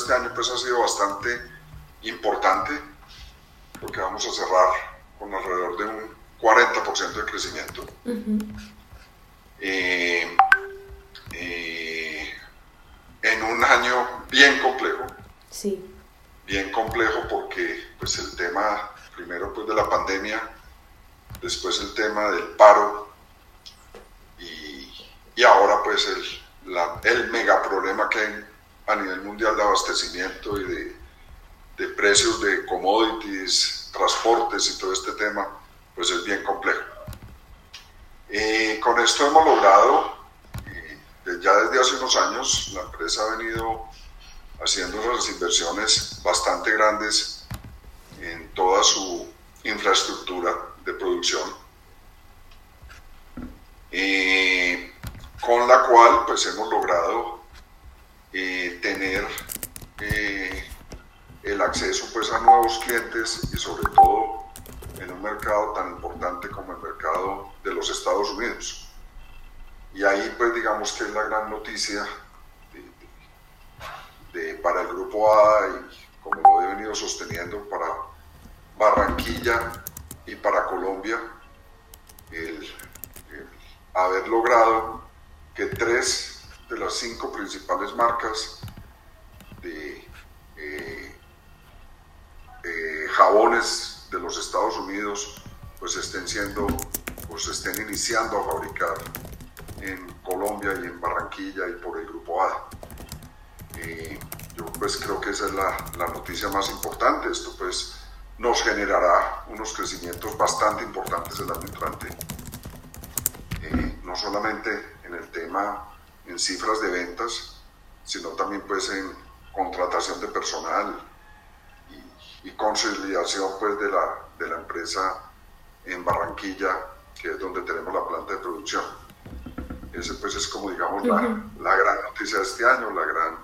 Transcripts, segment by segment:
este año pues ha sido bastante importante, porque vamos a cerrar con alrededor de un 40% de crecimiento. Eh, eh, en un año bien complejo. Sí. Bien complejo porque pues el tema primero pues de la pandemia, después el tema del paro y, y ahora pues el, la, el mega problema que hay a nivel mundial de abastecimiento y de, de precios de commodities, transportes y todo este tema, pues es bien complejo. Eh, con esto hemos logrado, eh, ya desde hace unos años, la empresa ha venido haciendo unas inversiones bastante grandes en toda su infraestructura de producción, eh, con la cual pues hemos logrado eh, eh, el acceso pues a nuevos clientes y sobre todo en un mercado tan importante como el mercado de los Estados Unidos. Y ahí pues digamos que es la gran noticia de, de, para el grupo A y como lo he venido sosteniendo para Barranquilla y para Colombia, el, el haber logrado que tres de las cinco principales marcas de eh, eh, jabones de los Estados Unidos pues estén siendo pues estén iniciando a fabricar en Colombia y en Barranquilla y por el grupo A. Eh, yo pues creo que esa es la, la, noticia más importante. Esto pues nos generará unos crecimientos bastante importantes el año entrante. Eh, no solamente en el tema en cifras de ventas, sino también pues en contratación de personal y, y consolidación pues de la, de la empresa en Barranquilla, que es donde tenemos la planta de producción. Ese pues es como digamos uh -huh. la, la, gran noticia de este año, la gran,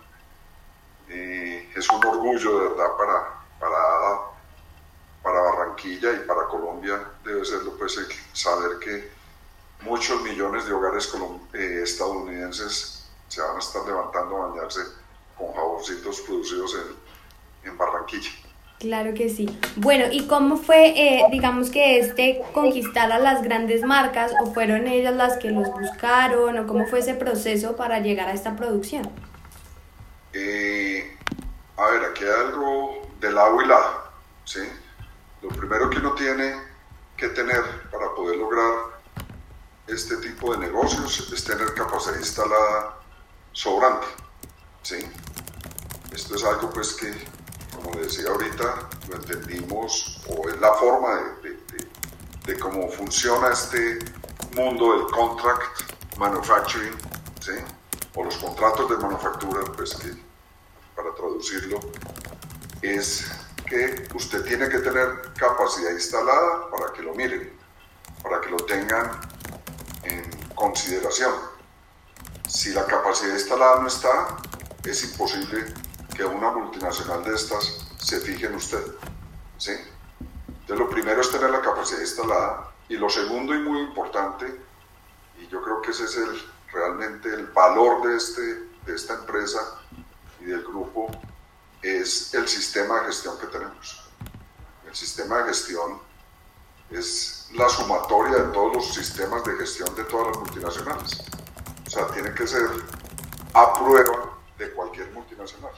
eh, es un orgullo de verdad para, para, para Barranquilla y para Colombia, debe serlo pues saber que muchos millones de hogares eh, estadounidenses se van a estar levantando a bañarse con jaboncitos producidos en, en Barranquilla. Claro que sí. Bueno, ¿y cómo fue, eh, digamos que este conquistar a las grandes marcas o fueron ellas las que los buscaron o cómo fue ese proceso para llegar a esta producción? Eh, a ver, aquí hay algo de lado y lado, ¿sí? Lo primero que uno tiene que tener para poder lograr este tipo de negocios es tener capacidad instalada sobrante, ¿sí? Esto es algo pues que como le decía ahorita, lo entendimos, o es la forma de, cómo funciona este mundo del contract manufacturing, o los contratos de manufactura, pues que para traducirlo, es que usted tiene que tener capacidad instalada para que lo miren, para que lo tengan en consideración. Si la capacidad instalada no está, es imposible que una multinacional de estas se fije en usted. ¿sí? Entonces lo primero es tener la capacidad instalada y lo segundo y muy importante, y yo creo que ese es el, realmente el valor de, este, de esta empresa y del grupo, es el sistema de gestión que tenemos. El sistema de gestión es la sumatoria de todos los sistemas de gestión de todas las multinacionales. O sea, tiene que ser a prueba de cualquier multinacional.